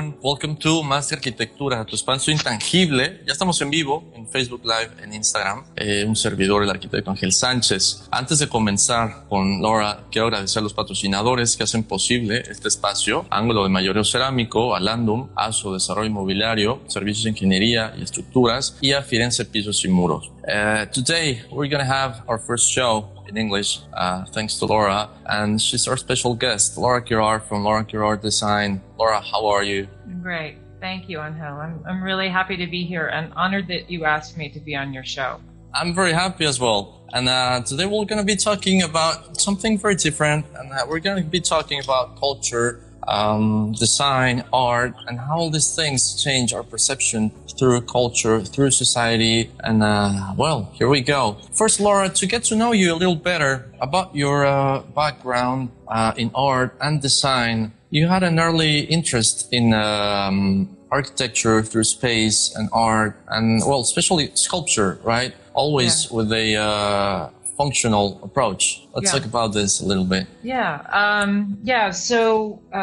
Everyone, welcome to Más Arquitectura, tu espacio intangible. Ya estamos en vivo en Facebook Live, en Instagram. Eh, un servidor, el arquitecto Ángel Sánchez. Antes de comenzar con Laura, quiero agradecer a los patrocinadores que hacen posible este espacio. Ángulo de Mayoreo Cerámico, Alandum, ASO Desarrollo Inmobiliario, Servicios de Ingeniería y Estructuras y a Firenze Pisos y Muros. Uh, today we're going to have our first show in English, uh, thanks to Laura. And she's our special guest, Laura Kirar from Laura Kirar Design. Laura, how are you? Great. Thank you, Angel. I'm, I'm really happy to be here and honored that you asked me to be on your show. I'm very happy as well. And uh, today we're going to be talking about something very different. And uh, we're going to be talking about culture, um, design, art, and how all these things change our perception through culture, through society. And uh, well, here we go. First, Laura, to get to know you a little better about your uh, background uh, in art and design, you had an early interest in um, architecture through space and art, and well, especially sculpture, right? Always Yeah. with a uh, functional approach. Let's Yeah. talk about this a little bit. Yeah. Um, yeah. So,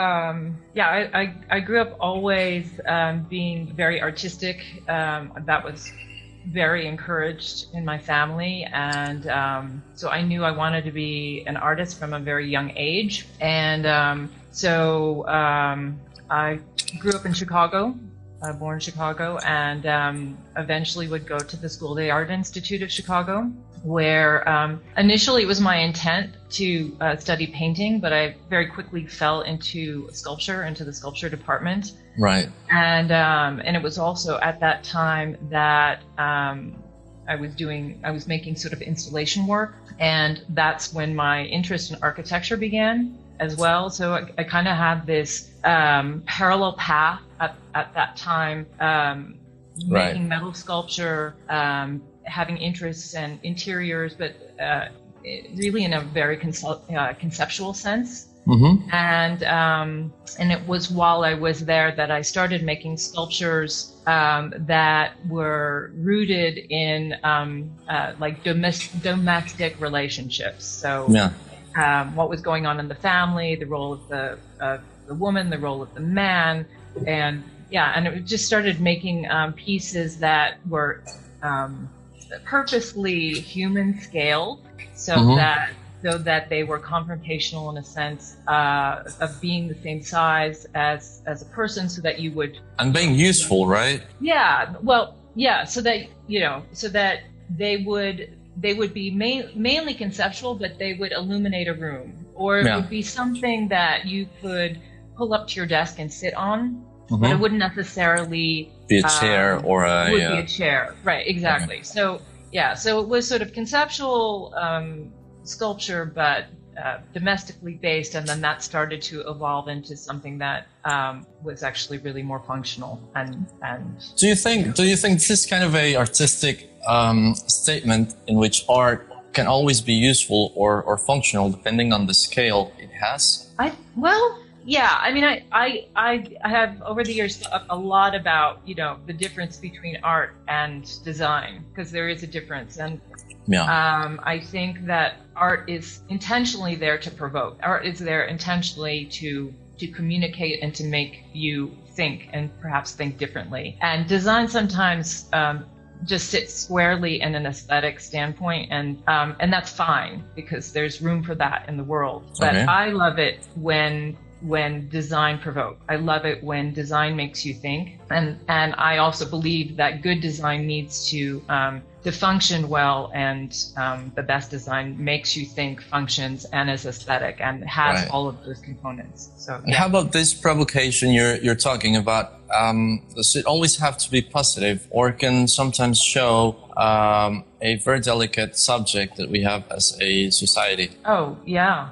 um, yeah, I, I, I grew up always um, being very artistic. Um, that was very encouraged in my family. And um, so I knew I wanted to be an artist from a very young age. And um, so um, I grew up in Chicago. Uh, born in Chicago, and um, eventually would go to the School of the Art Institute of Chicago, where um, initially it was my intent to uh, study painting, but I very quickly fell into sculpture, into the sculpture department, Right. and um, and it was also at that time that um, I was doing, I was making sort of installation work, and that's when my interest in architecture began as well. So I, I kind of had this um, parallel path at, at that time, um, Right. making metal sculpture, um, having interests in interiors, but uh, really in a very uh, conceptual sense Mm-hmm. and um, and it was while I was there that I started making sculptures um, that were rooted in um, uh, like domestic domestic relationships. So Yeah. um, what was going on in the family, the role of the of the woman, the role of the man, and yeah, and it just started making um, pieces that were um, purposely human scaled, so Mhm. that so that they were confrontational in a sense uh, of being the same size as as a person, so that you would And being useful, right? yeah, well, yeah, so that you know, so that they would they would be ma- mainly conceptual, but they would illuminate a room, or it Yeah. would be something that you could pull up to your desk and sit on, but it Mhm. wouldn't necessarily Be a chair um, or a. would uh, be a chair, right? Exactly. So yeah, so it was sort of conceptual um, sculpture, but uh, domestically based, and then that started to evolve into something that um, was actually really more functional and and Do you think? Do you think this is kind of a artistic um, statement in which art can always be useful or, or functional depending on the scale it has? I well, yeah. I mean, I I I have over the years thought a lot about you know the difference between art and design because there is a difference, and Yeah. um, I think that art is intentionally there to provoke. Art is there intentionally to to communicate and to make you think and perhaps think differently. And design sometimes um, just sits squarely in an aesthetic standpoint, and um, and that's fine because there's room for that in the world. But okay. I love it when when design provoke. I love it when design makes you think, and and I also believe that good design needs to um, to function well, and um, the best design makes you think, functions, and is aesthetic, and has right. all of those components. So, yeah. how about this provocation you're you're talking about? Um, does it always have to be positive, or can sometimes show um, a very delicate subject that we have as a society? Oh yeah.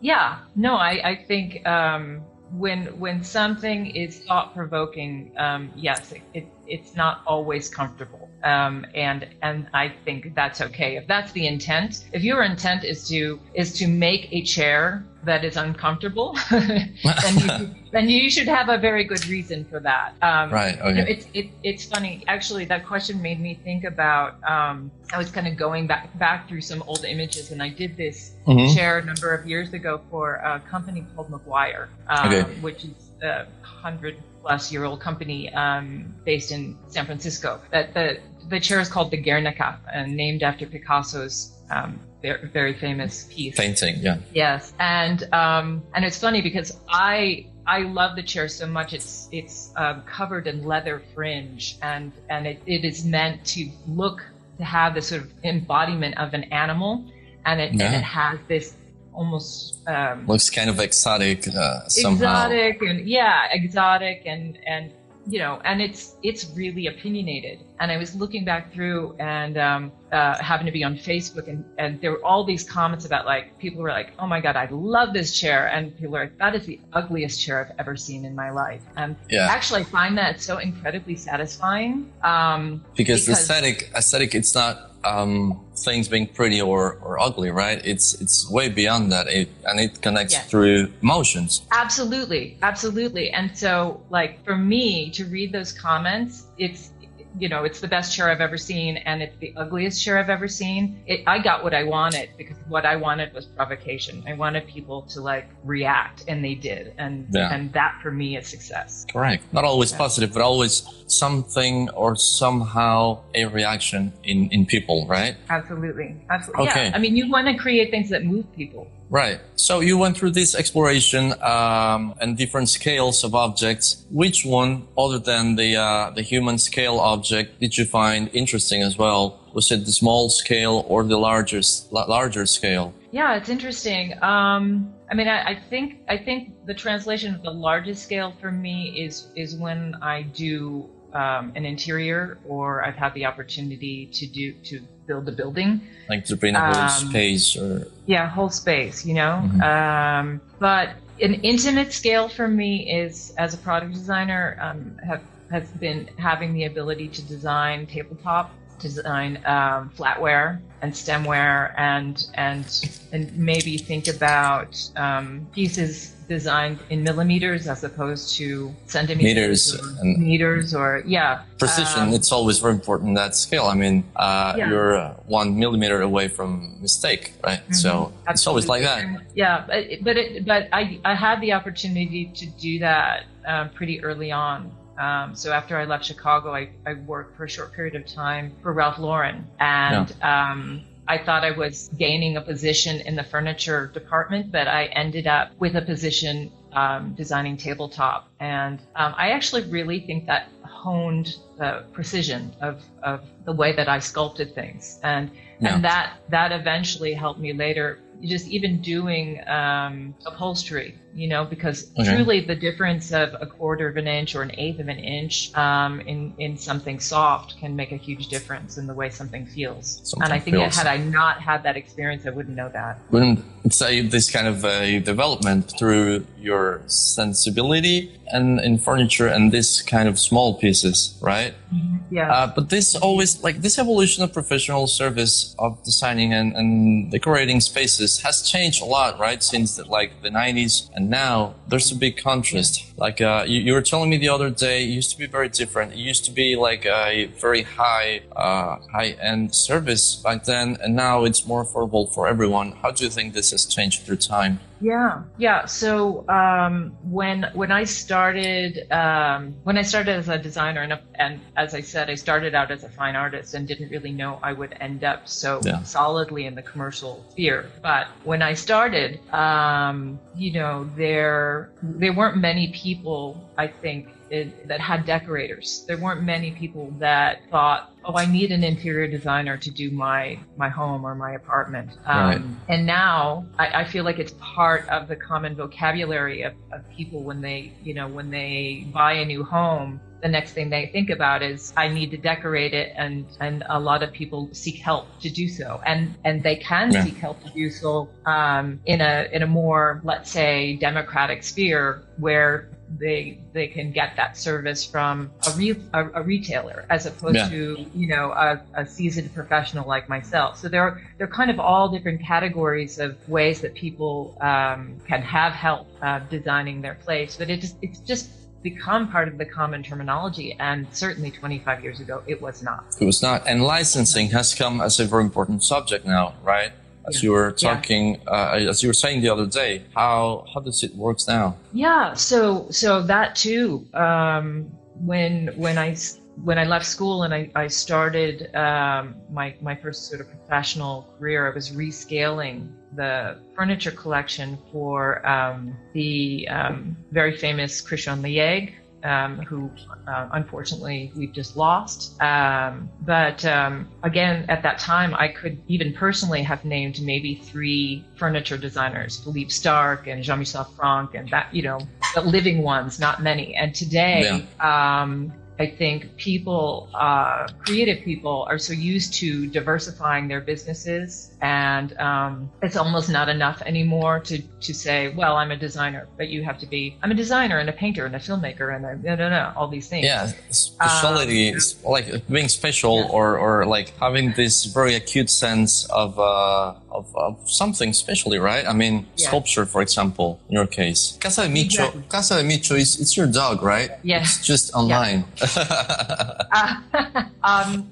Yeah, no, I, I think um, when when something is thought provoking, um, yes, it, it, it's not always comfortable, um, and and I think that's okay if that's the intent. If your intent is to is to make a chair that is uncomfortable, then, you, then you should have a very good reason for that. Um, right. Okay. You know, it's it, it's funny. Actually, that question made me think about. Um, I was kind of going back back through some old images, and I did this mm-hmm. share a number of years ago for a company called McGuire, um, okay. which is a hundred plus year old company um, based in San Francisco. That the the chair is called the Guernica, and named after Picasso's um, very, very famous piece. Painting, yeah. Yes, and um, and it's funny because I I love the chair so much. It's it's um, covered in leather fringe, and and it, it is meant to look to have this sort of embodiment of an animal, and it yeah. and it has this almost um, looks kind of exotic uh, somehow. Exotic and yeah, exotic and and you know, and it's it's really opinionated. And I was looking back through and um, uh, happened to be on Facebook, and, and there were all these comments about like people were like, "Oh my god, I love this chair," and people were like, "That is the ugliest chair I've ever seen in my life." And yeah. actually, I find that so incredibly satisfying. Um, because, because aesthetic, aesthetic, it's not um, things being pretty or, or ugly, right? It's it's way beyond that, it, and it connects yes. through emotions. Absolutely, absolutely. And so, like for me to read those comments, it's you know, it's the best chair I've ever seen, and it's the ugliest chair I've ever seen. It, I got what I wanted because what I wanted was provocation. I wanted people to like react, and they did, and yeah. and that for me is success. Correct. Not always yeah. positive, but always something or somehow a reaction in in people, right? Absolutely, absolutely. Okay. Yeah. I mean, you want to create things that move people. Right. So you went through this exploration um, and different scales of objects. Which one, other than the uh, the human scale object, did you find interesting as well? Was it the small scale or the larger larger scale? Yeah, it's interesting. Um, I mean, I, I, think I think the translation of the largest scale for me is is when I do um, an interior or I've had the opportunity to do to build a building. Like to bring a whole um, space or yeah, whole space, you know. Mm-hmm. Um, but an intimate scale for me is as a product designer um, have has been having the ability to design tabletop, design um, flatware and stemware, and and and maybe think about um, pieces designed in millimeters as opposed to centimeters meters or and meters or yeah precision um, it's always very important that scale i mean uh, yeah. you're uh, one millimeter away from mistake right mm-hmm. so Absolutely. it's always like that yeah but but it, but i i had the opportunity to do that um, pretty early on um, so after I left Chicago, I, I worked for a short period of time for Ralph Lauren, and yeah. um, I thought I was gaining a position in the furniture department, but I ended up with a position um, designing tabletop. And um, I actually really think that honed the precision of, of the way that I sculpted things. And, yeah. and that, that eventually helped me later just even doing um, upholstery, you know, because okay. truly the difference of a quarter of an inch or an eighth of an inch um, in in something soft can make a huge difference in the way something feels. Something and I think feels. had I not had that experience, I wouldn't know that. Wouldn't say this kind of a development through your sensibility and in furniture and this kind of small pieces, right? Mm-hmm. Yeah. Uh, but this always like this evolution of professional service of designing and, and decorating spaces has changed a lot, right? Since the, like the 90s and now there's a big contrast. Like uh, you, you, were telling me the other day, it used to be very different. It used to be like a very high uh, high end service back then, and now it's more affordable for everyone. How do you think this has changed through time? Yeah, yeah. So um, when when I started um, when I started as a designer, and, and as I said, I started out as a fine artist and didn't really know I would end up so yeah. solidly in the commercial sphere. But when I started, um, you know, there there weren't many people, I think, it, that had decorators. There weren't many people that thought, "Oh, I need an interior designer to do my my home or my apartment." Um, right. And now I, I, feel like it's part of the common vocabulary of, of people when they, you know, when they buy a new home the next thing they think about is I need to decorate it and and a lot of people seek help to do so and and they can yeah. seek help to do so um, in a in a more let's say democratic sphere where they they can get that service from a, re- a, a retailer as opposed yeah. to you know a, a, seasoned professional like myself. So there are they're kind of all different categories of ways that people um, can have help uh, designing their place. But it just it's just become part of the common terminology and certainly 25 years ago it was not it was not and licensing has come as a very important subject now right as you were talking, yeah. uh, as you were saying the other day, how how does it works now? Yeah, so so that too. Um, when when I when I left school and I, I started um, my my first sort of professional career, I was rescaling the furniture collection for um, the um, very famous Christian Liaigre, um, who uh, unfortunately we've just lost. Um, but um, again, at that time, I could even personally have named maybe three furniture designers: Philippe Starck and Jean-Michel Frank, and that you know, the living ones, not many. And today, yeah. Um, I think people, uh, creative people, are so used to diversifying their businesses, and um, it's almost not enough anymore to to say, "Well, I'm a designer," but you have to be, "I'm a designer and a painter and a filmmaker and a no, no, no, all these things." Yeah, speciality um, like being special yeah. or or like having this very acute sense of. Uh, of, of something especially, right? I mean, yeah. sculpture, for example, in your case. Casa de Micho, exactly. Casa de Micho is it's your dog, right? Yeah. It's just online. Yeah. uh, um,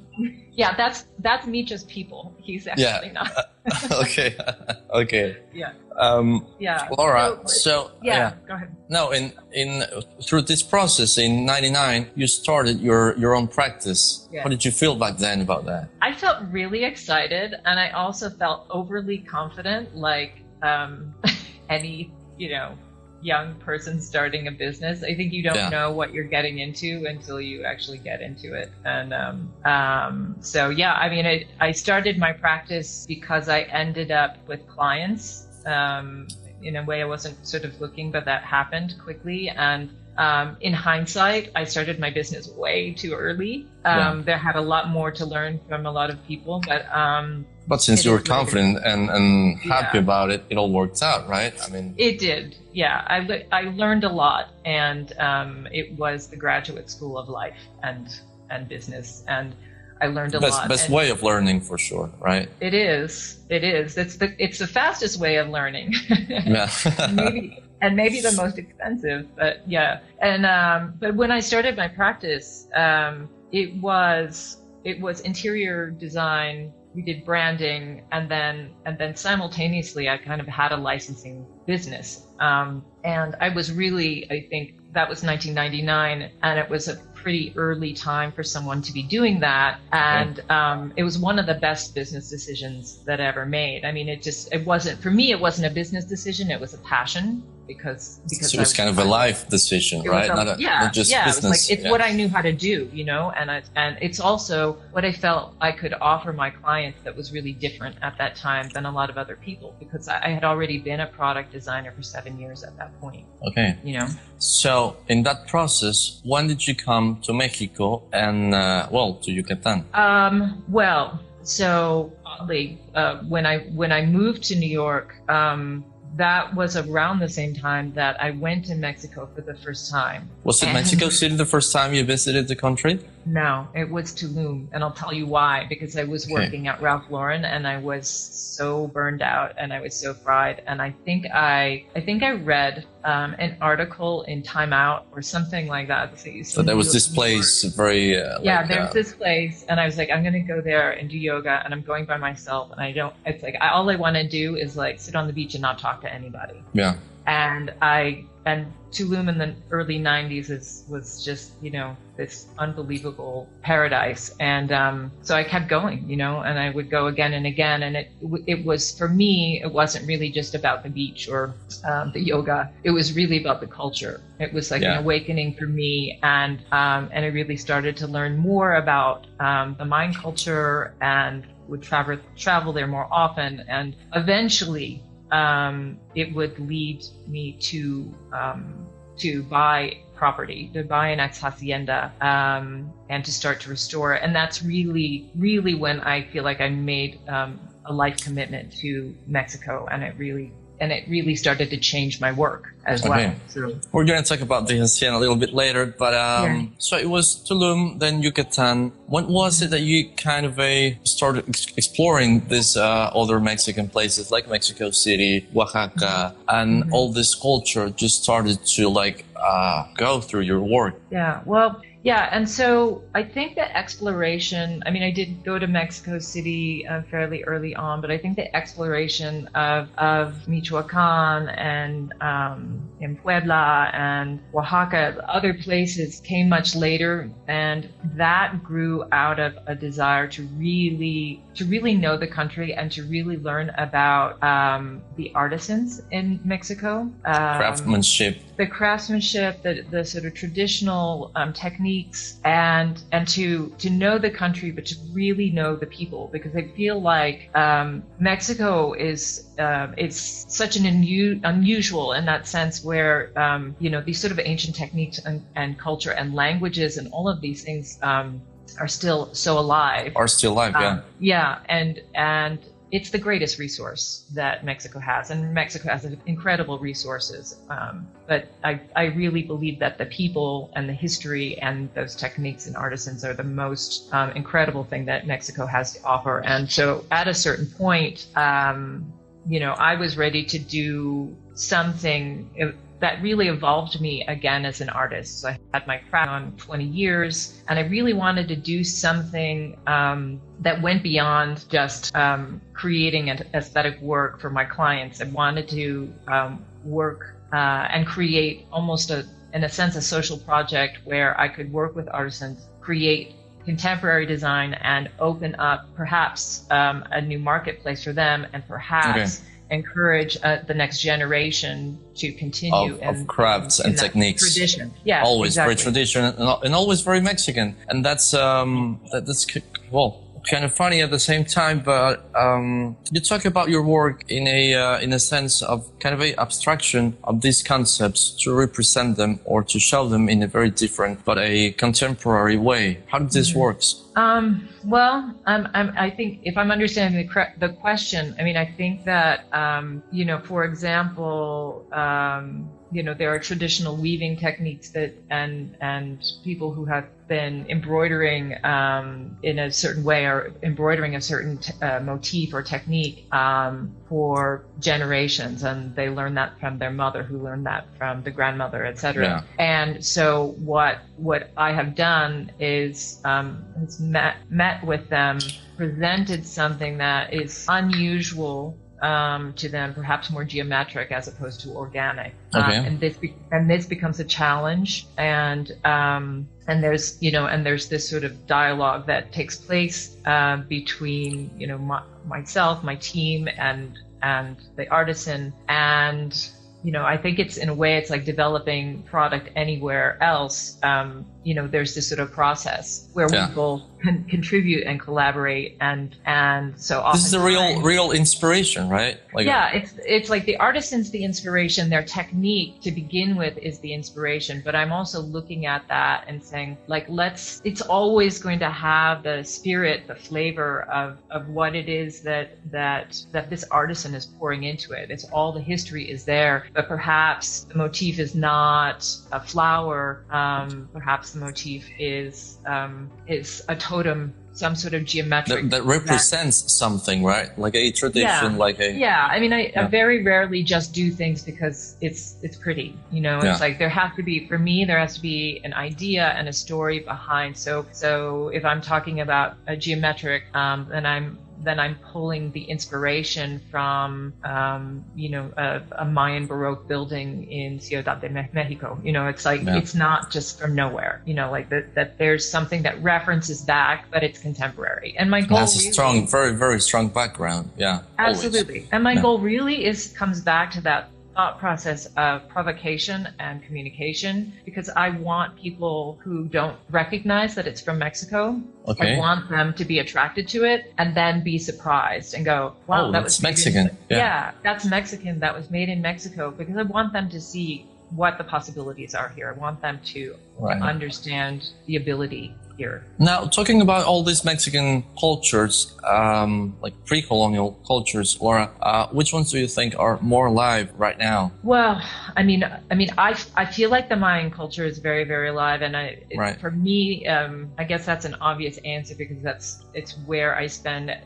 yeah, that's that's Micho's people. He's actually yeah. not. okay. okay. Yeah. Um, yeah. Laura, so, so yeah, yeah, go ahead. No, in in through this process in '99, you started your your own practice. Yeah. What did you feel back then about that? I felt really excited, and I also felt overly confident, like um, any you know young person starting a business. I think you don't yeah. know what you're getting into until you actually get into it. And um, um, so, yeah, I mean, I, I started my practice because I ended up with clients um, in a way I wasn't sort of looking, but that happened quickly. And um, in hindsight, I started my business way too early. Um, yeah. There had a lot more to learn from a lot of people, but um, but since you were confident and, and happy yeah. about it, it all worked out, right? I mean, it did. Yeah, I, le- I learned a lot, and um, it was the graduate school of life and and business, and I learned a best, lot. Best way of learning for sure, right? It is. It is. It's the it's the fastest way of learning. yeah. maybe and maybe the most expensive, but yeah. And um, but when I started my practice, um, it was it was interior design we did branding and then and then simultaneously i kind of had a licensing business. Um, and i was really i think that was 1999 and it was a pretty early time for someone to be doing that. And um, it was one of the best business decisions that i ever made. I mean it just it wasn't for me it wasn't a business decision it was a passion because because so it was, kind of a life decision, right? A, not, a, yeah, not just yeah. business. It was like it's yeah. what I knew how to do, you know, and I, and it's also what I felt I could offer my clients that was really different at that time than a lot of other people because I, I had already been a product designer for seven years at that point. Okay, you know. So in that process, when did you come to Mexico and uh, well to Yucatan? Um, well, so oddly, uh, when I when I moved to New York. Um, that was around the same time that I went to Mexico for the first time. Was it and Mexico City the first time you visited the country? No, it was Tulum, and I'll tell you why. Because I was working okay. at Ralph Lauren, and I was so burned out, and I was so fried. And I think I, I think I read um, an article in Time Out or something like that. So, so there was this place, very uh, yeah. Like, there's uh, this place, and I was like, I'm gonna go there and do yoga, and I'm going by myself, and I don't. It's like I, all I want to do is like sit on the beach and not talk to anybody. Yeah. And I and Tulum in the early 90s is, was just, you know, this unbelievable paradise. And um, so I kept going, you know, and I would go again and again. And it, it was, for me, it wasn't really just about the beach or um, the yoga. It was really about the culture. It was like yeah. an awakening for me. And, um, and I really started to learn more about um, the Mayan culture and would travel, travel there more often. And eventually, um, it would lead me to um, to buy property, to buy an ex hacienda, um, and to start to restore. And that's really, really when I feel like I made um, a life commitment to Mexico, and it really and it really started to change my work as okay. well. So. We're going to talk about the hacienda a little bit later, but um, yeah. so it was Tulum, then Yucatan. When was it that you kind of uh, started ex- exploring these uh, other Mexican places like Mexico City, Oaxaca, and mm-hmm. all this culture just started to like uh, go through your work? Yeah, well, yeah, and so I think the exploration, I mean, I did go to Mexico City uh, fairly early on, but I think the exploration of, of Michoacan and um, in Puebla and Oaxaca, other places came much later, and that grew out of a desire to really to really know the country and to really learn about um, the artisans in Mexico, um, craftsmanship, the craftsmanship, the, the sort of traditional um, techniques, and and to to know the country, but to really know the people, because I feel like um, Mexico is uh, it's such an unu- unusual in that sense where um, you know these sort of ancient techniques and, and, culture and languages and all of these things um, are still so alive. Are still alive, yeah. Um, yeah, and and it's the greatest resource that Mexico has, and Mexico has incredible resources. Um, but I, I really believe that the people and the history and those techniques and artisans are the most um, incredible thing that Mexico has to offer. And so, at a certain point, um, you know, I was ready to do something that really evolved me again as an artist. So I had my craft on 20 years, and I really wanted to do something um, that went beyond just um, creating an aesthetic work for my clients. I wanted to um, work uh, and create almost a, in a sense, a social project where I could work with artisans, create contemporary design, and open up perhaps um, a new marketplace for them, and perhaps. Okay encourage uh, the next generation to continue of, in, of crafts in, in and techniques. tradition. Yeah always exactly. very traditional and, and, always very mexican. And that's um that, that's well kind of funny at the same time, but um, you talk about your work in a uh, in a sense of kind of a abstraction of these concepts to represent them or to show them in a very different but a contemporary way. How does this mm-hmm. works? Um, well, I'm, I'm, i think if I'm understanding the, the question, I mean, I think that, um, you know, for example, um, you know there are traditional weaving techniques that and and people who have been embroidering um, in a certain way or embroidering a certain t- uh, motif or technique um, for generations and they learn that from their mother who learned that from the grandmother etc yeah. and so what what i have done is um, has met met with them presented something that is unusual um, to them, perhaps more geometric as opposed to organic. Okay. Um, and this be- and this becomes a challenge, and um, and there's you know and there's this sort of dialogue that takes place uh, between you know my, myself, my team, and and the artisan, and you know, I think it's in a way it's like developing product anywhere else. Um, you know, there's this sort of process where yeah. we both con- contribute and collaborate and and so this is a real real inspiration right? Like yeah it's it's like the artisan's the inspiration their technique to begin with is the inspiration but i'm also looking at that and saying like let's it's always going to have the spirit the flavor of of what it is that that that this artisan is pouring into it. It's all the history is there but perhaps the motif is not a flower um, perhaps the motif is um, is a totem some sort of geometric that, that represents something right? Like a tradition yeah, like a yeah. I mean I, yeah. I, very rarely just do things because it's it's pretty you know? Yeah. it's like there has to be for me there has to be an idea and a story behind. So so if i'm talking about a geometric um, then i'm then I'm pulling the inspiration from, um, you know, a, a, Mayan Baroque building in Ciudad de Mexico. You know, it's like, yeah. it's not just from nowhere, you know, like that, that there's something that references back, but it's contemporary. And my goal has a strong, very, very strong background. Yeah. Absolutely. Always. And my yeah. goal really is, comes back to that thought process of provocation and communication because I want people who don't recognize that it's from Mexico. Okay. I want them to be attracted to it and then be surprised and go, "Wow, oh, that was Mexican." In, yeah. yeah, that's Mexican. That was made in Mexico because I want them to see what the possibilities are here. I want them to right. understand the ability here. Now, talking about all these Mexican cultures, um, like pre-colonial cultures, Laura, uh, which ones do you think are more alive right now? Well, I mean, I mean, I, I feel like the Mayan culture is very, very alive, and I, right. for me, um, I guess that's an obvious answer because that's it's where I spend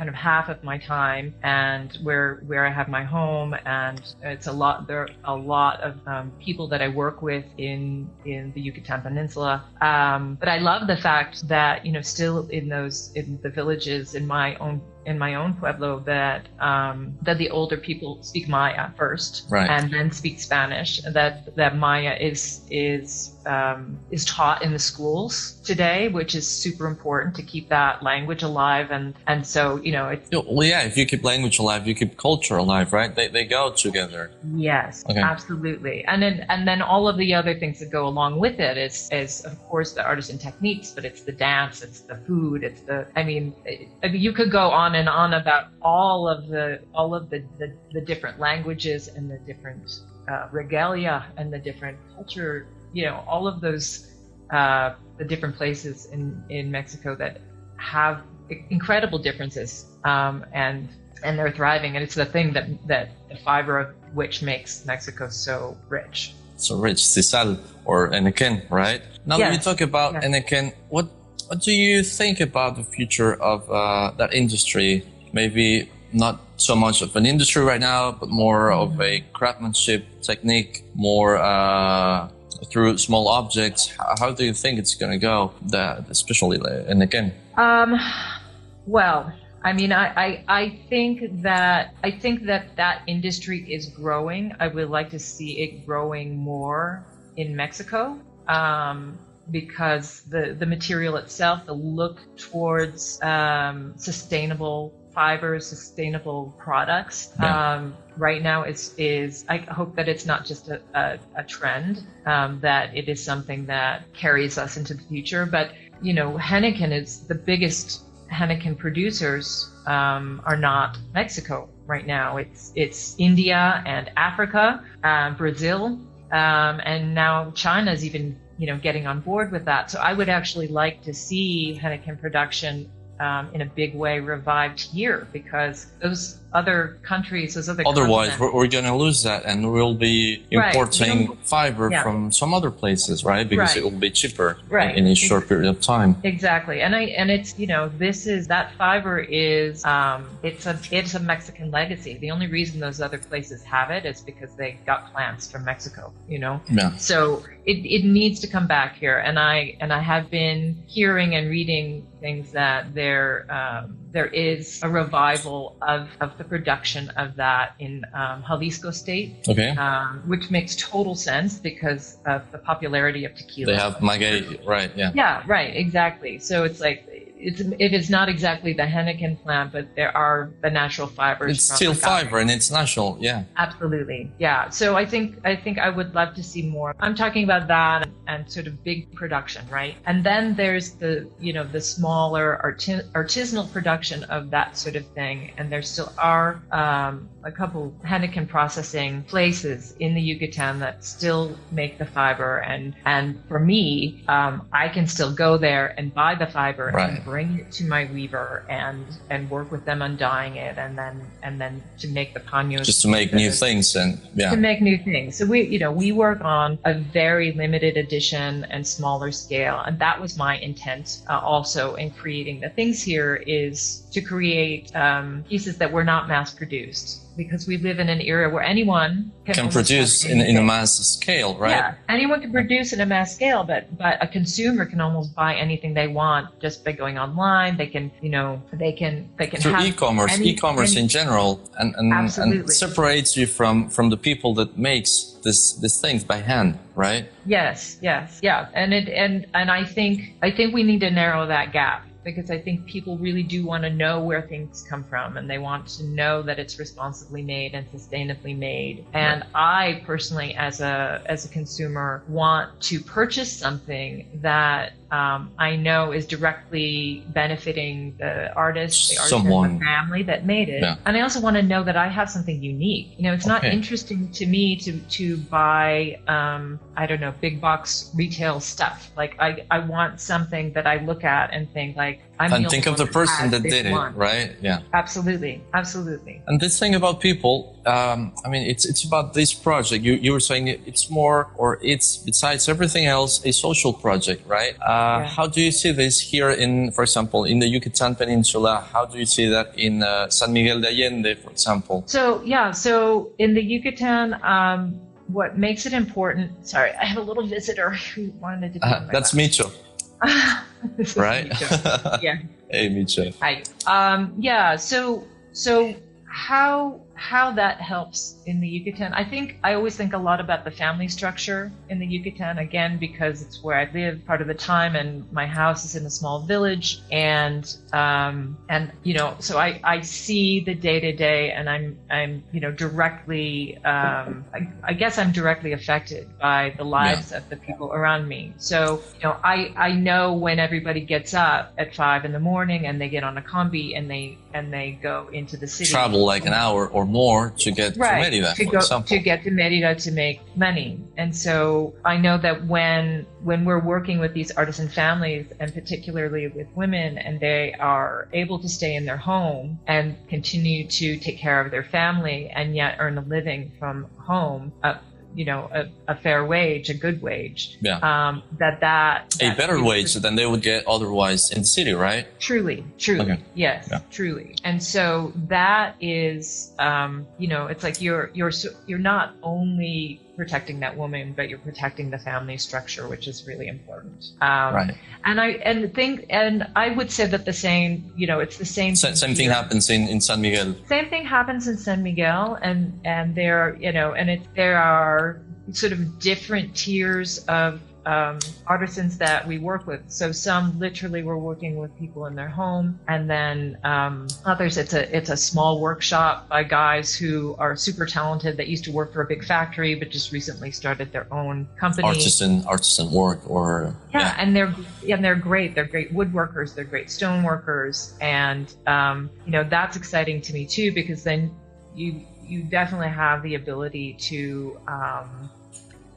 kind of half of my time and where where I have my home. And it's a lot there are a lot of um, people that I work with in in the Yucatan Peninsula. Um, but I love the fact that you know still in those in the villages in my own in my own pueblo that um, that the older people speak Maya first, right. and then speak Spanish. That that Maya is is um, is taught in the schools today, which is super important to keep that language alive. And and so you know, it's well, yeah. If you keep language alive, you keep culture alive, right? They they go together. Yes, okay. absolutely. And then and then all of the other things that go along with it is is of course the artisan techniques, but it's the dance, it's the food, it's the. I mean, I mean you could go on and on about all of the all of the the, the different languages and the different uh, regalia and the different culture you know all of those uh, the different places in in Mexico that have incredible differences um, and and they're thriving and it's the thing that that the fiber of which makes Mexico so rich. So rich, sisal or enequén, right? Now yes. that you talk about yes. enequén, what what do you think about the future of uh, that industry? Maybe not so much of an industry right now, but more mm-hmm. of a craftsmanship technique, more uh, through small objects. How do you think it's going to go, that, especially enequén? Um, well, I mean, I, I, I think that I think that that industry is growing. I would like to see it growing more in Mexico um, because the the material itself, the look towards um, sustainable fibers, sustainable products. Yeah. Um, right now is is I hope that it's not just a, a, a trend, um, that it is something that carries us into the future. But you know, henequen is the biggest henequen producers um, are not Mexico right now. It's it's India and Africa, uh, Brazil, um, and now China is even you know getting on board with that. So I would actually like to see henequen production um, in a big way revived here because those other countries, those other otherwise we're, we're going to lose that, and we'll be importing right. fiber yeah. from some other places, right? Because right. it will be cheaper right. in, in a short period of time. Exactly, and I and it's you know this is that fiber is um, it's a it's a Mexican legacy. The only reason those other places have it is because they got plants from Mexico, you know. Yeah. So it, it needs to come back here, and I and I have been hearing and reading things that there um, there is a revival of, of the production of that in um, Jalisco State, okay. um, which makes total sense because of the popularity of tequila. They have maguey, right? Yeah. Yeah, right, exactly. So it's like it's if it's not exactly the henequen plant, but there are the natural fibers. It's still fiber and it's natural, yeah. Absolutely, yeah. So I think I think I would love to see more. I'm talking about that and, and sort of big production, right? And then there's the you know the smaller arti- artisanal production of that sort of thing, and there still are um, a couple henequen processing places in the Yucatan that still make the fiber, and and for me, um, I can still go there and buy the fiber right. and bring it to my weaver and and work with them on dyeing it, and then and then to make the paños. Just to make new things and yeah. To make new things. So we you know we work on a very limited edition and smaller scale, and that was my intent uh, also in creating the things here is to create um, pieces that were not mass produced because we live in an era where anyone can, can produce in, in, a mass scale, right? Yeah, anyone can produce in a mass scale, but but a consumer can almost buy anything they want just by going online. They can, you know, they can they can through e-commerce, any, e-commerce any, in general, and and, and separates you from from the people that makes this this things by hand, right? Yes, yes, yeah, and it and and I think I think we need to narrow that gap because I think people really do want to know where things come from and they want to know that it's responsibly made and sustainably made. And I personally, as a as a consumer, want to purchase something that um, I know is directly benefiting the artist, the artist, Someone. the family that made it. Yeah. And I also want to know that I have something unique. You know, it's not interesting to me to to buy, um, I don't know, big box retail stuff. Like I, I want something that I look at and think like, I'm and think of the person that did it, one. right? Yeah. Absolutely, absolutely. And this thing about people, um, I mean, it's it's about this project. You you were saying it's more, or it's besides everything else, a social project, right? Uh, yeah. How do you see this here in, for example, in the Yucatan Peninsula? How do you see that in uh, San Miguel de Allende, for example? So yeah, so in the Yucatan. Um, what makes it important? Sorry, I have a little visitor who wanted to. Uh, that's Micho. right? yeah. Hey, Micha. Hi. Um, yeah. So, so how how that helps in the Yucatan. I think I always think a lot about the family structure in the Yucatan again because it's where I live part of the time, and my house is in a small village, and um, and you know, so I, I see the day to day, and I'm I'm you know directly um, I, I, guess I'm directly affected by the lives yeah. of the people around me. So you know, I I know when everybody gets up at five in the morning and they get on a combi and they and they go into the city. Travel like an hour or more to get right, to Merida, to, go, to get to Merida to make money. And so I know that when when we're working with these artisan families, and particularly with women, and they are able to stay in their home and continue to take care of their family, and yet earn a living from home, uh, you know a, a, fair wage, a good wage. Yeah. Um, that that, that a better wage than they would get otherwise in the city, right? Truly, truly, okay. yes, yeah. truly. And so that is, um, you know, it's like you're you're you're not only protecting that woman, but you're protecting the family structure, which is really important. Um, right. And I and think and I would say that the same, you know, it's the same. Same, same thing happens in, in San Miguel. Same thing happens in San Miguel, and and there, you know, and it there are sort of different tiers of um, artisans that we work with. So some literally we're working with people in their home, and then um, others it's a it's a small workshop by guys who are super talented that used to work for a big factory but just recently started their own company. Artisan artisan work or yeah, yeah. and they're and they're great. They're great woodworkers. They're great stone workers, and um, you know that's exciting to me too because then you you definitely have the ability to um,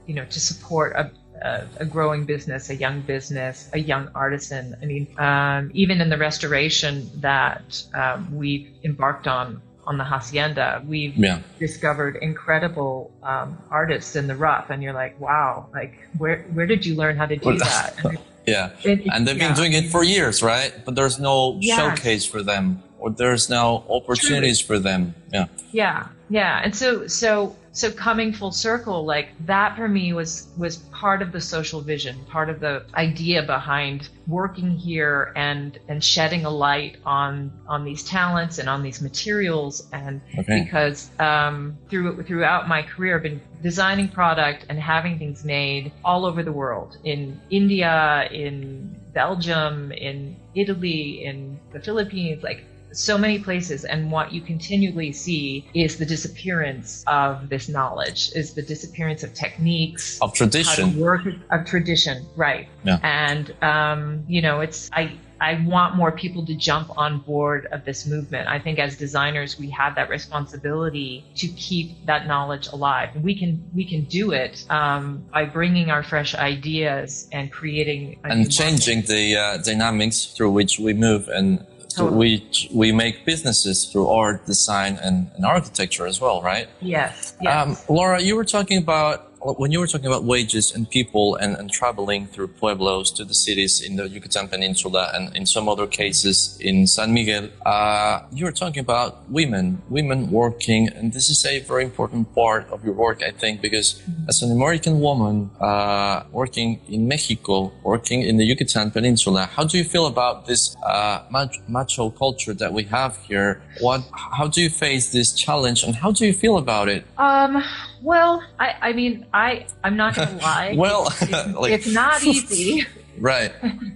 you know to support a a, a, growing business, a young business, a young artisan. I mean, um, even in the restoration that um, we've embarked on on the hacienda, we've yeah. discovered incredible um, artists in the rough, and you're like, wow, like where where did you learn how to do that? And yeah, it, and they've yeah. been doing it for years, right? But there's no yeah. showcase for them, or there's no opportunities Truly. for them. Yeah, yeah, yeah, and so so so coming full circle like that for me was was part of the social vision part of the idea behind working here and and shedding a light on on these talents and on these materials and okay. because um, through throughout my career I've been designing product and having things made all over the world in India in Belgium, in Italy, in the Philippines, like so many places and what you continually see is the disappearance of this knowledge is the disappearance of techniques of tradition work of tradition right yeah. and um, you know it's i I want more people to jump on board of this movement. I think as designers, we have that responsibility to keep that knowledge alive. We can we can do it um, by bringing our fresh ideas and creating and changing market. the uh, dynamics through which we move and we we make businesses through art, design, and, and architecture as well, right? Yes. yes. Um, Laura, you were talking about when you were talking about wages and people and, and traveling through pueblos to the cities in the Yucatan Peninsula and in some other cases in San Miguel, uh, you were talking about women, women working, and this is a very important part of your work, I think, because as an American woman uh, working in Mexico, working in the Yucatan Peninsula, how do you feel about this uh, macho culture that we have here? What, how do you face this challenge, and how do you feel about it? Um, well, I, I mean, I, I'm not gonna lie. well, it's, like, it's not easy. right.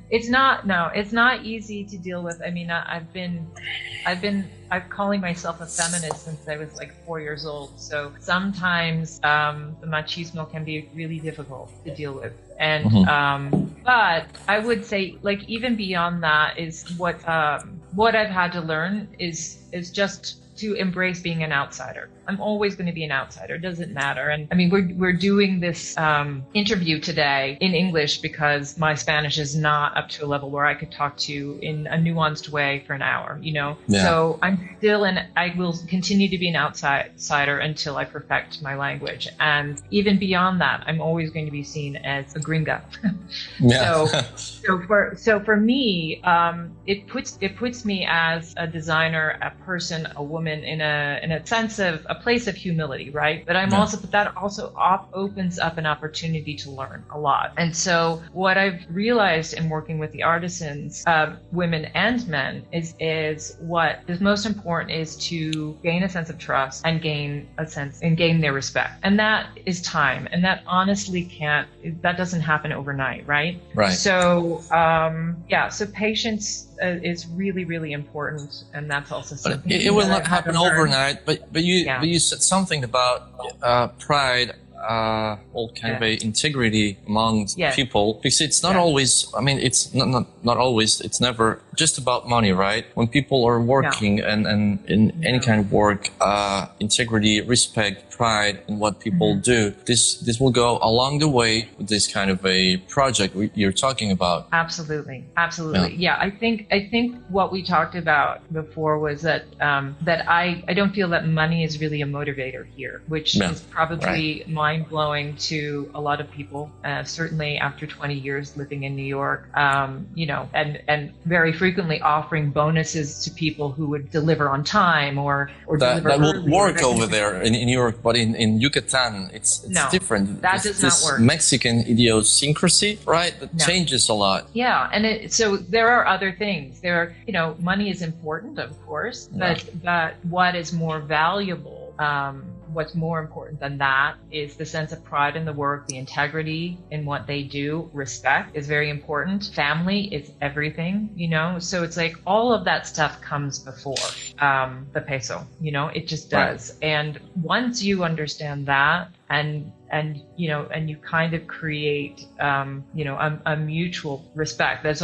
it's not. No, it's not easy to deal with. I mean, I, I've been, I've been, I'm calling myself a feminist since I was like four years old. So sometimes um, the machismo can be really difficult to deal with. And mm-hmm. um, but I would say, like even beyond that, is what um, what I've had to learn is is just to embrace being an outsider. I'm always going to be an outsider. It doesn't matter. And I mean, we're, we're doing this um, interview today in English because my Spanish is not up to a level where I could talk to you in a nuanced way for an hour, you know? Yeah. So I'm still an, I will continue to be an outsider until I perfect my language. And even beyond that, I'm always going to be seen as a gringa. yeah. so, so for, so for me, um, it puts, it puts me as a designer, a person, a woman in a, in a sense of a place of humility, right? But I'm yeah. also, but that also op- opens up an opportunity to learn a lot. And so what I've realized in working with the artisans, uh, women and men, is is what is most important is to gain a sense of trust and gain a sense and gain their respect. And that is time. And that honestly can't. That doesn't happen overnight, right? Right. So um, yeah. So patience is really really important, and that's also something. But it, it will not happen overnight. But but you yeah. but you said something about uh, pride uh, all kind yeah. of integrity among yeah. people because it's not always i mean it's not, not not always it's never just about money right when people are working and and in any kind of work uh, integrity respect pride in what people mm-hmm. do. This this will go along the way with this kind of a project you're talking about. Absolutely, absolutely. Yeah. yeah, I think I think what we talked about before was that um, that I I don't feel that money is really a motivator here, which yeah. is probably right. mind blowing to a lot of people. Uh, certainly after 20 years living in New York, um, you know, and and very frequently offering bonuses to people who would deliver on time or or that, that will work over there in, in New York but in, in Yucatan, it's, it's no, different. That does this not work. Mexican idiosyncrasy, right? That no. changes a lot. Yeah, and it, so there are other things. There, are, you know, money is important, of course, but yeah. but what is more valuable? Um, what's more important than that is the sense of pride in the work, the integrity in what they do, respect is very important. Family is everything, you know? So it's like all of that stuff comes before um, the peso, you know? It just does. Right. And once you understand that, and and you know and you kind of create um, you know a, a mutual respect that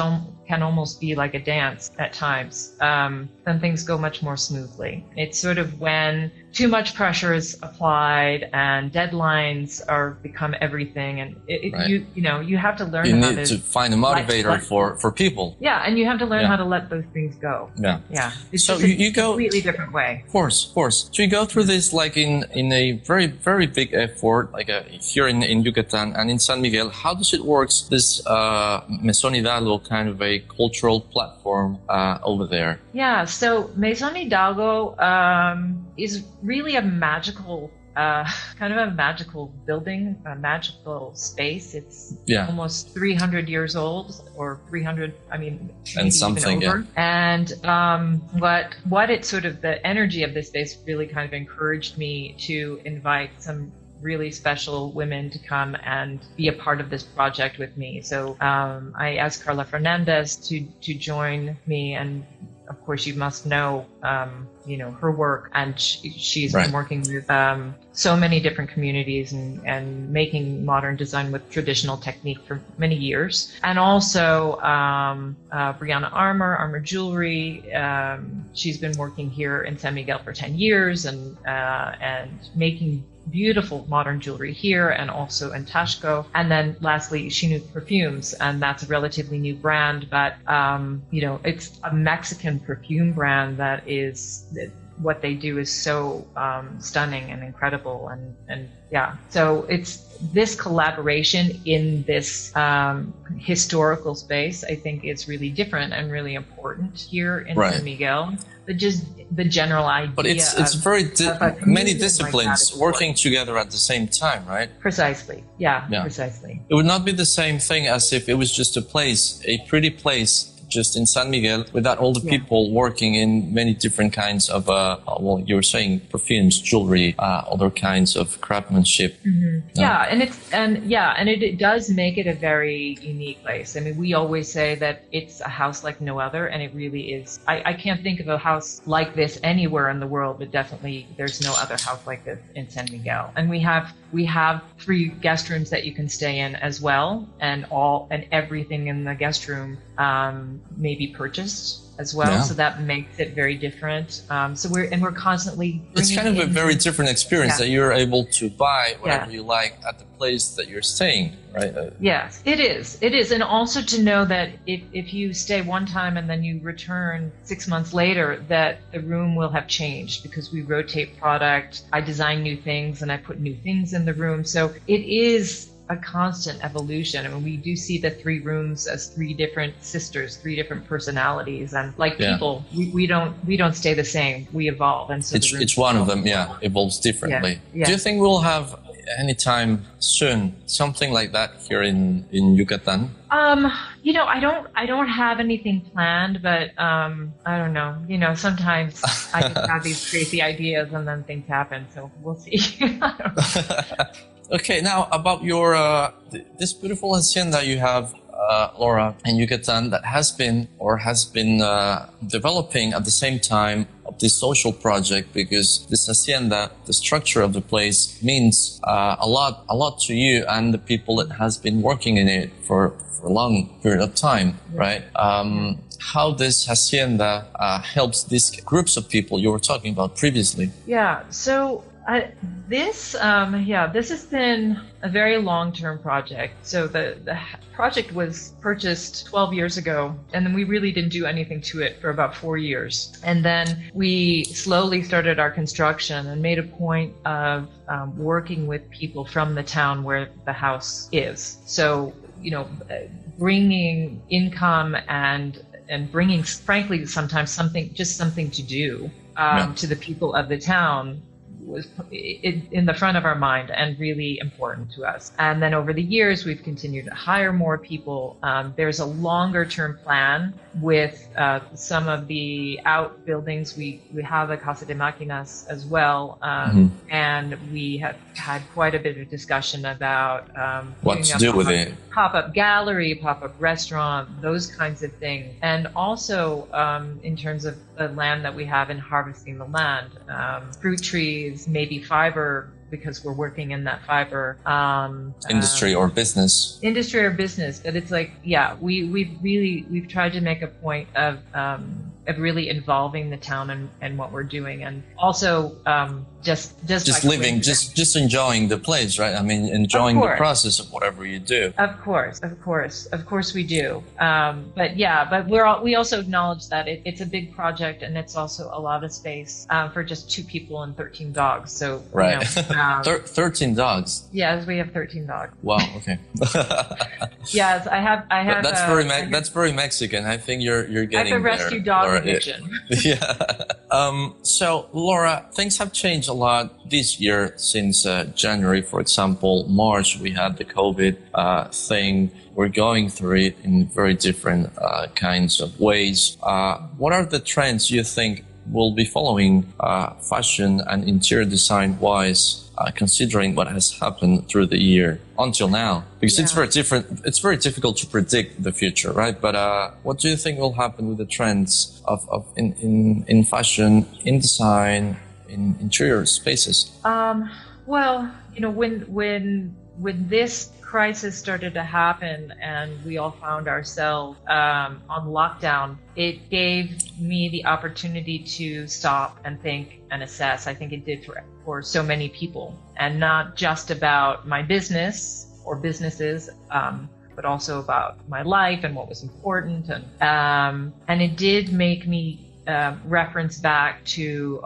can almost be like a dance at times um, then things go much more smoothly it's sort of when too much pressure is applied and deadlines are become everything and it, right. you you know you have to learn you how need to, to find a motivator let, for for people. Yeah and you have to learn yeah. how to let those things go. Yeah. Yeah. It's so you, you go completely different way. Of course of course. So you go through this like in in a very very big effort like a, here in, in yucatan and in san miguel. How does it work this uh Maison Hidalgo kind of a cultural platform uh, over there? Yeah so Maison Hidalgo um, is really a magical uh, kind of a magical building, a magical space. It's yeah. almost 300 years old, or 300. I mean, and something. Yeah. And um, what what it sort of the energy of this space really kind of encouraged me to invite some really special women to come and be a part of this project with me. So um, I asked Carla Fernandez to to join me and of course, you must know, um, you know, her work, and she, has right. been working with um, so many different communities and, and making modern design with traditional technique for many years. And also, um, uh, Brianna Armour, Armour Jewelry, um, she's been working here in San Miguel for 10 years and, uh, and making beautiful modern jewelry here and also in Taxco. And then lastly, Xinú Perfumes, and that's a relatively new brand, but um, you know, it's a Mexican perfume brand that is what they do is so um, stunning and incredible and and yeah. So it's this collaboration in this um, historical space i think is really different and really important here in right. san miguel. But just the general idea but it's it's of, very di- many disciplines like working together at the same time right? Precisely. Yeah, yeah. precisely. It would not be the same thing as if it was just a place a pretty place just in San Miguel without all the yeah. people working in many different kinds of, uh, well, you were saying perfumes, jewelry, uh, other kinds of craftsmanship. Mm-hmm. Yeah, and it's and yeah, and it, it, does make it a very unique place. I mean, we always say that it's a house like no other, and it really is. I, I can't think of a house like this anywhere in the world, but definitely there's no other house like this in San Miguel. And we have we have three guest rooms that you can stay in as well, and all and everything in the guest room um, may be purchased as well. Yeah. So that makes it very different. Um, so we're and we're constantly. It's kind of a very different experience yeah. that you're able to buy whatever yeah. you like at the place that you're staying, right? Uh, yes, it is. It is, and also to know that if if you stay one time and then you return six months later, that the room will have changed because we rotate product. I design new things and I put new things in the room. So it is a constant evolution. I mean, we do see the three rooms as three different sisters, three different personalities, and like yeah. people, we, we don't we don't stay the same. We evolve, and so it's it's one of them. Yeah, evolves differently. Yeah. Yeah. Do you think we'll have anytime soon something like that here in in Yucatan? Um, you know, I don't I don't have anything planned, but um, I don't know. You know, sometimes I just have these crazy ideas and then things happen. So we'll see. Okay, now about your uh, th- this beautiful hacienda you have, uh, Laura, in Yucatan that has been or has been uh, developing at the same time of this social project because this hacienda, the structure of the place means uh, a lot, a lot to you and the people that has been working in it for, for a long period of time, right? Um, how this hacienda uh, helps these groups of people you were talking about previously. Yeah, so uh, this, um, yeah, this has been a very long-term project. So the, the project was purchased 12 years ago, and then we really didn't do anything to it for about four years. And then we slowly started our construction and made a point of um, working with people from the town where the house is. So, you know, bringing income and and bringing, frankly, sometimes something, just something to do um, yeah. to the people of the town was in the front of our mind and really important to us. And then over the years, we've continued to hire more people. Um, there's a longer term plan with uh, some of the outbuildings. We, we have a Casa de Máquinas as well. Um, mm-hmm. And we have had quite a bit of discussion about um, what to do with it. Pop up gallery, pop up restaurant, those kinds of things. And also um, in terms of the land that we have in harvesting the land, um, fruit trees, maybe fiber because we're working in that fiber um, industry um, or business. Industry or business but it's like yeah we we've really we've tried to make a point of um, of really involving the town and, and what we're doing. And also um, just just just living just just enjoying the place right? I mean enjoying the process of whatever you do. Of course of course of course we do. Um, but yeah but we're all, we also acknowledge that it, it's a big project and it's also a lot of space um, for just two people and 13 dogs. So right you know, um, Thir- 13 dogs? Yes we have 13 dogs. Wow okay. Yes i have i have that's uh, very Me- that's very mexican. I think you're you're getting I have a rescue there, dog addiction yeah um, so laura things have changed a lot this year since uh, January, for example. March, we had the COVID uh, thing. We're going through it in very different uh, kinds of ways. Uh, what are the trends you think will be following uh, fashion and interior design wise, uh, considering what has happened through the year until now? Because yeah. it's very different. It's very difficult to predict the future, right? But uh, what do you think will happen with the trends of, of in, in, in fashion, in design, in interior spaces? Um, well, you know, when when when this crisis started to happen and we all found ourselves um, on lockdown, it gave me the opportunity to stop and think and assess. I think it did for, for so many people, and not just about my business or businesses. Um, but also about my life and what was important, and um, and it did make me uh, reference back to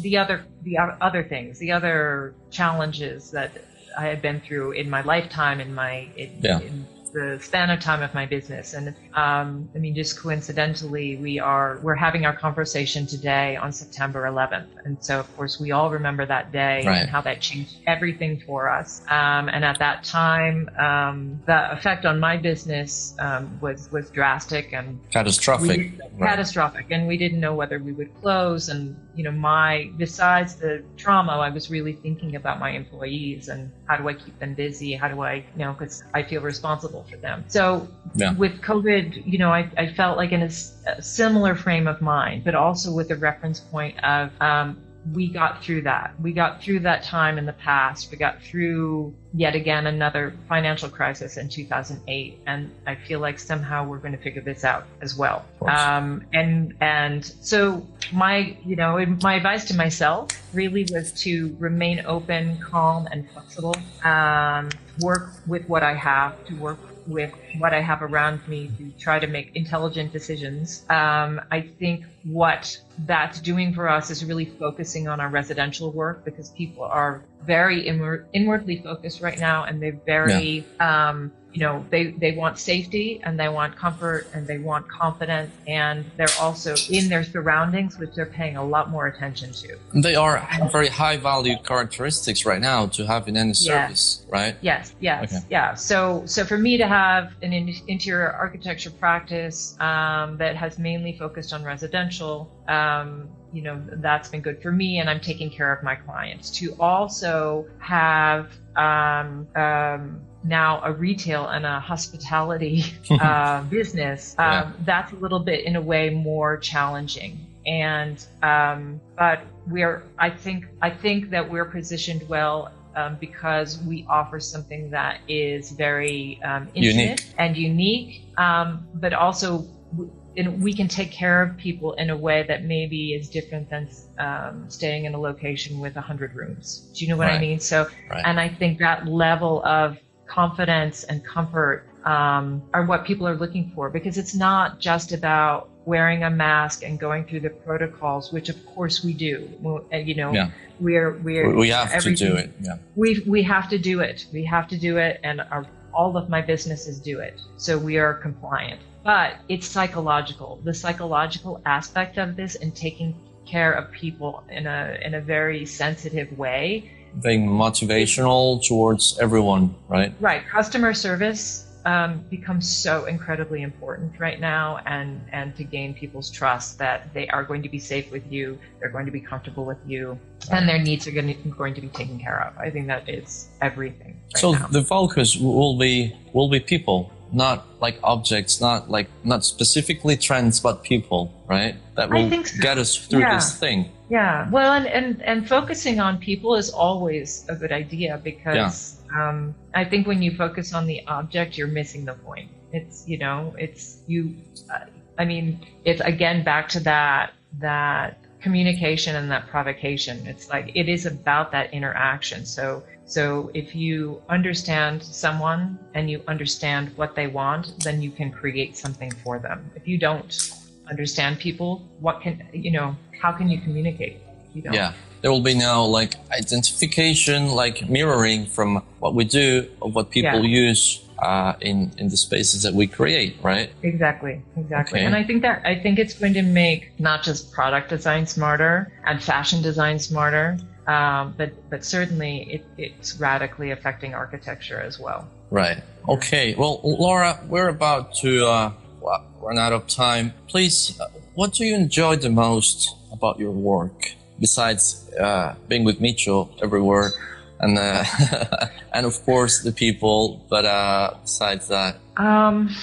the other the other things, the other challenges that I had been through in my lifetime, in my in, yeah. in the span of time of my business. And um, I mean, just coincidentally, we are we're having our conversation today on September 11th, and so of course we all remember that day right. and how that changed everything for us. Um, and at that time, um, the effect on my business um, was was drastic and catastrophic. right. Catastrophic, and we didn't know whether we would close. And you know, my besides the trauma, I was really thinking about my employees and how do I keep them busy? How do I, you know, because I feel responsible for them. So yeah. with COVID, you know, I, I felt like in a, a, similar frame of mind, but also with a reference point of um, we got through that. We got through that time in the past. We got through yet again another financial crisis in 2008, and I feel like somehow we're going to figure this out as well. Um, and and so my you know my advice to myself really was to remain open, calm, and flexible. Um, work with what I have to work with what I have around me to try to make intelligent decisions. Um, I think what that's doing for us is really focusing on our residential work because people are very inward, inwardly focused right now and they're very yeah. um, you know they they want safety and they want comfort and they want confidence and they're also in their surroundings which they're paying a lot more attention to they are very high value characteristics right now to have in any service yes. right yes yes okay. yeah so so for me to have an interior architecture practice um, that has mainly focused on residential um, you know that's been good for me and i'm taking care of my clients to also have um, um, now a retail and a hospitality uh, business, um, yeah. that's a little bit in a way more challenging. And um, but we're I think I think that we're positioned well um, because we offer something that is very um, unique. and unique, um, but also we can take care of people in a way that maybe is different than um, staying in a location with 100 rooms. Do you know what right. I mean? So, right. and I think that level of confidence and comfort um, are what people are looking for because it's not just about wearing a mask and going through the protocols, which of course we do. You know, yeah. we're we're we have to do it. Yeah, we we have to do it. We have to do it, and our, all of my businesses do it. So we are compliant. But it's psychological. The psychological aspect of this and taking care of people in a in a very sensitive way being motivational towards everyone, right? Right. Customer service um, becomes so incredibly important right now, and and to gain people's trust that they are going to be safe with you, they're going to be comfortable with you, and their needs are going to, going to be taken care of. I think that is everything. Right so now. the focus will be will be people not like objects, not like not specifically trends, but people, right? That will so. get us through yeah. this thing. Yeah. Well, and, and and focusing on people is always a good idea because yeah. um, I think when you focus on the object, you're missing the point. It's you know, it's you. Uh, I mean, it's again back to that that communication and that provocation. It's like it is about that interaction. So so if you understand someone and you understand what they want, then you can create something for them. If you don't understand people, what can you know? How can you communicate? You yeah, there will be now like identification, like mirroring from what we do of what people yeah. use uh, in in the spaces that we create, right? Exactly, exactly. Okay. And I think that I think it's going to make not just product design smarter and fashion design smarter, um, but but certainly it, it's radically affecting architecture as well. Right. Okay. Well, Laura, we're about to uh, run out of time. Please, uh, what do you enjoy the most about your work besides uh, being with Mitchell everywhere? And uh, and of course the people, but uh, besides that, um,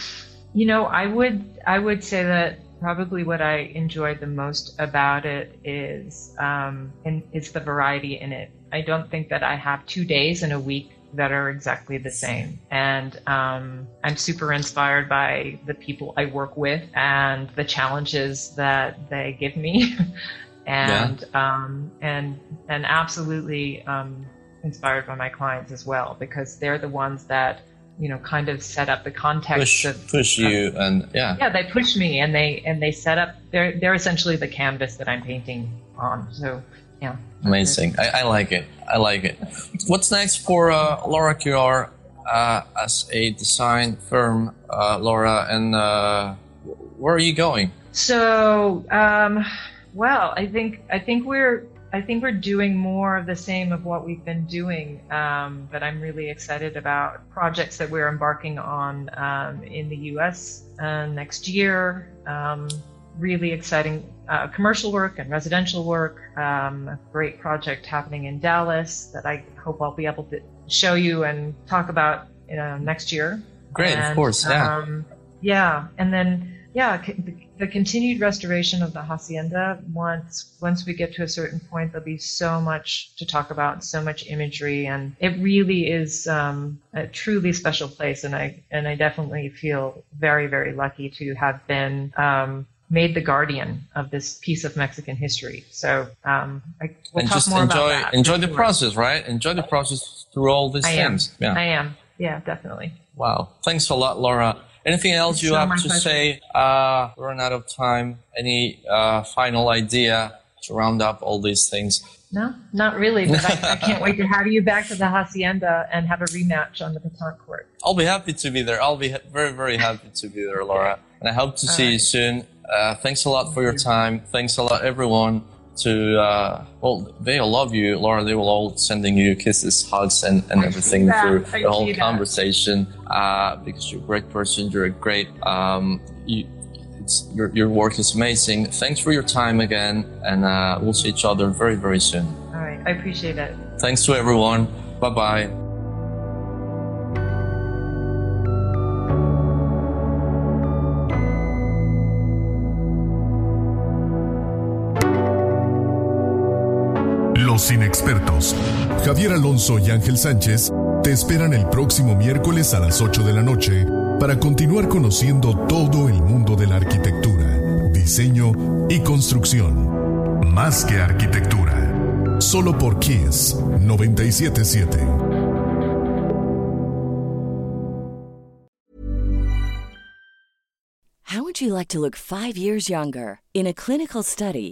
you know, I would I would say that probably what I enjoy the most about it is um, it's the variety in it. I don't think that I have two days in a week that are exactly the same. And um, I'm super inspired by the people I work with and the challenges that they give me, and yeah. um, and and absolutely um, inspired by my clients as well because they're the ones that you know kind of set up the context push, of push you of, and yeah yeah they push me and they and they set up they're they're essentially the canvas that I'm painting on so yeah. Amazing. I, I like it. I like it. What's next for uh, Laura Kirar uh, as a design firm uh, Laura? And uh, where are you going? So um, well I think I think we're I think we're doing more of the same of what we've been doing, um, but I'm really excited about projects that we're embarking on um, in the U.S. Uh, next year. Really exciting uh, commercial work and residential work. Um, a great project happening in Dallas that I hope I'll be able to show you and talk about uh, next year. Great, and, of course, yeah. Um, yeah, and then yeah, the continued restoration of the hacienda. Once once we get to a certain point, there'll be so much to talk about, so much imagery, and it really is um, a truly special place. And I and I definitely feel very very lucky to have been. Um, made the guardian of this piece of Mexican history. So um, I, we'll and talk just more enjoy about that enjoy the sure. process, right? Enjoy the process through all these I things. Am. Yeah, I am. Yeah, definitely. Wow, thanks a lot, Laura. Anything else it's you have to pleasure. say? Uh, we run out of time. Any uh, final idea to round up all these things? No, not really. But I, I, can't wait to have you back to the hacienda and have a rematch on the petanque court. I'll be happy to be there. I'll be very, very happy to be there, Laura. And I hope to all see right. you soon. Uh, thanks a lot for your time. Thanks a lot, everyone to uh, well they all love you. Laura they will all sending you kisses hugs and, and everything through the whole that. conversation. Uh, because you're a great person you're a great um, you, your, your work is amazing. Thanks for your time again and uh, we'll see each other very very soon. All right. I appreciate it. Thanks to everyone. Bye bye Los inexpertos, Javier Alonso y Ángel Sánchez, te esperan el próximo miércoles a las 8 de la noche para continuar conociendo todo el mundo de la arquitectura, diseño y construcción. Más que arquitectura. Solo por Kiss 977. How would you like to look 5 years younger? In a clinical study,